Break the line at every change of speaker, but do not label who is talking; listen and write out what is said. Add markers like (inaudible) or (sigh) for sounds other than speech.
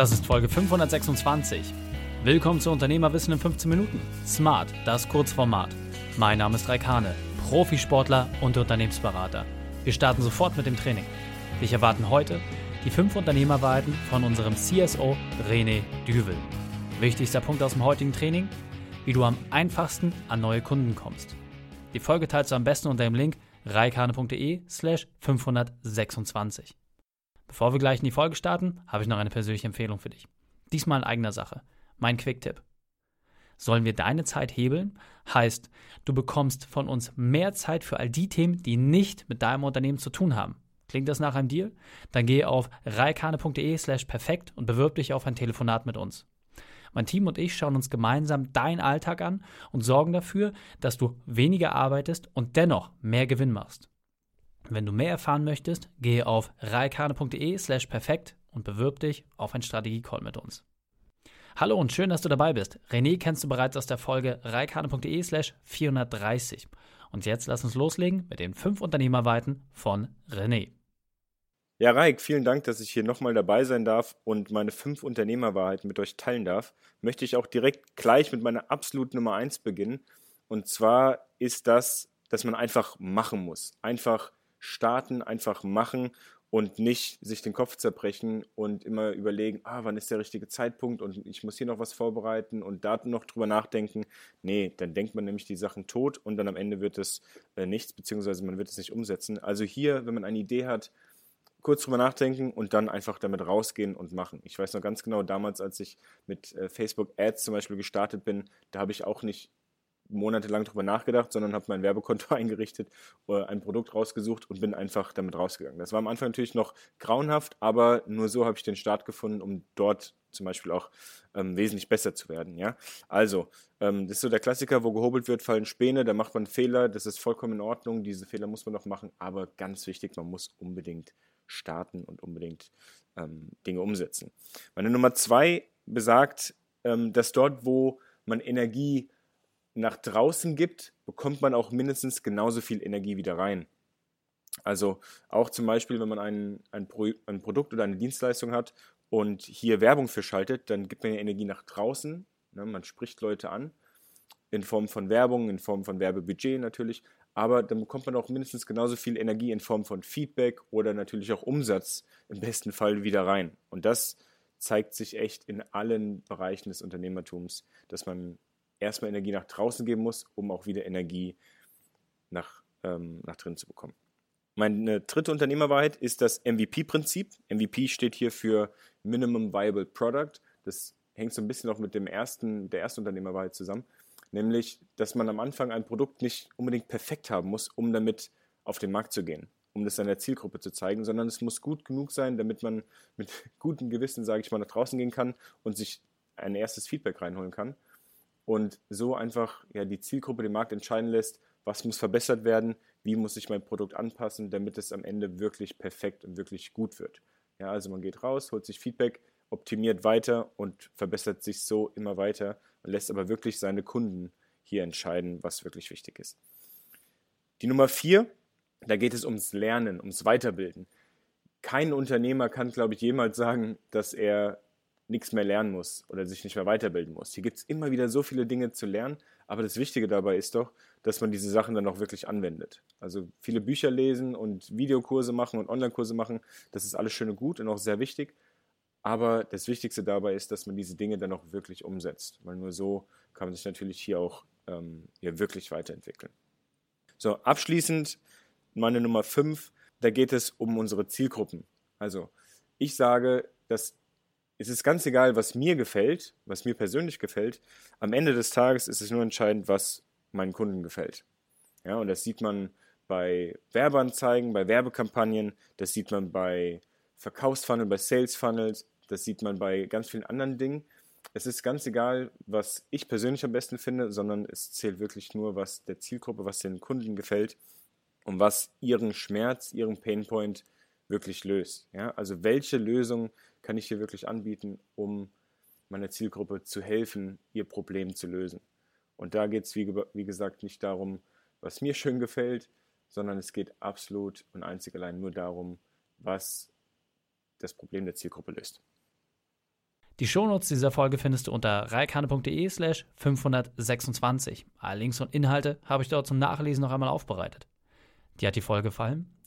Das ist Folge 526. Willkommen zu Unternehmerwissen in 15 Minuten. Smart, das Kurzformat. Mein Name ist Raikane, Profisportler und Unternehmensberater. Wir starten sofort mit dem Training. Dich erwarten heute die fünf Unternehmerwahrheiten von unserem CSO René Düvel. Wichtigster Punkt aus dem heutigen Training, wie du am einfachsten an neue Kunden kommst. Die Folge teilst du am besten unter dem Link reikane.de slash 526. Bevor wir gleich in die Folge starten, habe ich noch eine persönliche Empfehlung für dich. Diesmal in eigener Sache. Mein Quick-Tipp. Sollen wir deine Zeit hebeln? Heißt, du bekommst von uns mehr Zeit für all die Themen, die nicht mit deinem Unternehmen zu tun haben. Klingt das nach einem Deal? Dann geh auf reikane.de slash perfekt und bewirb dich auf ein Telefonat mit uns. Mein Team und ich schauen uns gemeinsam deinen Alltag an und sorgen dafür, dass du weniger arbeitest und dennoch mehr Gewinn machst. Wenn du mehr erfahren möchtest, gehe auf reikane.de slash perfekt und bewirb dich auf ein Strategie-Call mit uns. Hallo und schön, dass du dabei bist. René kennst du bereits aus der Folge reikane.de slash 430. Und jetzt lass uns loslegen mit den fünf Unternehmerweiten von René.
Ja, Raik, vielen Dank, dass ich hier nochmal dabei sein darf und meine fünf Unternehmerwahrheiten mit euch teilen darf. Möchte ich auch direkt gleich mit meiner absoluten Nummer eins beginnen. Und zwar ist das, dass man einfach machen muss. Einfach starten, einfach machen und nicht sich den Kopf zerbrechen und immer überlegen, ah, wann ist der richtige Zeitpunkt und ich muss hier noch was vorbereiten und da noch drüber nachdenken. Nee, dann denkt man nämlich die Sachen tot und dann am Ende wird es äh, nichts, beziehungsweise man wird es nicht umsetzen. Also hier, wenn man eine Idee hat, kurz drüber nachdenken und dann einfach damit rausgehen und machen. Ich weiß noch ganz genau, damals, als ich mit äh, Facebook Ads zum Beispiel gestartet bin, da habe ich auch nicht monatelang drüber nachgedacht, sondern habe mein Werbekonto (laughs) eingerichtet, äh, ein Produkt rausgesucht und bin einfach damit rausgegangen. Das war am Anfang natürlich noch grauenhaft, aber nur so habe ich den Start gefunden, um dort zum Beispiel auch ähm, wesentlich besser zu werden. Ja? Also, ähm, das ist so der Klassiker, wo gehobelt wird, fallen Späne, da macht man Fehler, das ist vollkommen in Ordnung, diese Fehler muss man noch machen, aber ganz wichtig, man muss unbedingt starten und unbedingt ähm, Dinge umsetzen. Meine Nummer zwei besagt, ähm, dass dort, wo man Energie nach draußen gibt, bekommt man auch mindestens genauso viel Energie wieder rein. Also auch zum Beispiel, wenn man ein, ein, Pro, ein Produkt oder eine Dienstleistung hat und hier Werbung für schaltet, dann gibt man ja Energie nach draußen. Ne? Man spricht Leute an in Form von Werbung, in Form von Werbebudget natürlich, aber dann bekommt man auch mindestens genauso viel Energie in Form von Feedback oder natürlich auch Umsatz im besten Fall wieder rein. Und das zeigt sich echt in allen Bereichen des Unternehmertums, dass man erstmal Energie nach draußen geben muss, um auch wieder Energie nach, ähm, nach drin zu bekommen. Meine dritte Unternehmerwahrheit ist das MVP-Prinzip. MVP steht hier für Minimum Viable Product. Das hängt so ein bisschen auch mit dem ersten, der ersten Unternehmerwahrheit zusammen. Nämlich, dass man am Anfang ein Produkt nicht unbedingt perfekt haben muss, um damit auf den Markt zu gehen, um das seiner Zielgruppe zu zeigen, sondern es muss gut genug sein, damit man mit (laughs) gutem Gewissen, sage ich mal, nach draußen gehen kann und sich ein erstes Feedback reinholen kann und so einfach ja, die Zielgruppe, den Markt entscheiden lässt, was muss verbessert werden, wie muss ich mein Produkt anpassen, damit es am Ende wirklich perfekt und wirklich gut wird. Ja, also man geht raus, holt sich Feedback, optimiert weiter und verbessert sich so immer weiter und lässt aber wirklich seine Kunden hier entscheiden, was wirklich wichtig ist. Die Nummer vier, da geht es ums Lernen, ums Weiterbilden. Kein Unternehmer kann, glaube ich, jemals sagen, dass er nichts mehr lernen muss oder sich nicht mehr weiterbilden muss. Hier gibt es immer wieder so viele Dinge zu lernen, aber das Wichtige dabei ist doch, dass man diese Sachen dann auch wirklich anwendet. Also viele Bücher lesen und Videokurse machen und Online-Kurse machen, das ist alles schön und gut und auch sehr wichtig. Aber das Wichtigste dabei ist, dass man diese Dinge dann auch wirklich umsetzt, weil nur so kann man sich natürlich hier auch ähm, hier wirklich weiterentwickeln. So, abschließend meine Nummer 5, da geht es um unsere Zielgruppen. Also ich sage, dass es ist ganz egal, was mir gefällt, was mir persönlich gefällt. Am Ende des Tages ist es nur entscheidend, was meinen Kunden gefällt. Ja, und das sieht man bei Werbeanzeigen, bei Werbekampagnen, das sieht man bei Verkaufsfunnel, bei Sales Funnels, das sieht man bei ganz vielen anderen Dingen. Es ist ganz egal, was ich persönlich am besten finde, sondern es zählt wirklich nur, was der Zielgruppe, was den Kunden gefällt und was ihren Schmerz, ihren Painpoint wirklich löst. Ja? Also welche Lösung kann ich hier wirklich anbieten, um meiner Zielgruppe zu helfen, ihr Problem zu lösen. Und da geht es, wie, wie gesagt, nicht darum, was mir schön gefällt, sondern es geht absolut und einzig allein nur darum, was das Problem der Zielgruppe löst.
Die Shownotes dieser Folge findest du unter reikane.de slash 526. Alle Links und Inhalte habe ich dort zum Nachlesen noch einmal aufbereitet. Dir hat die Folge gefallen?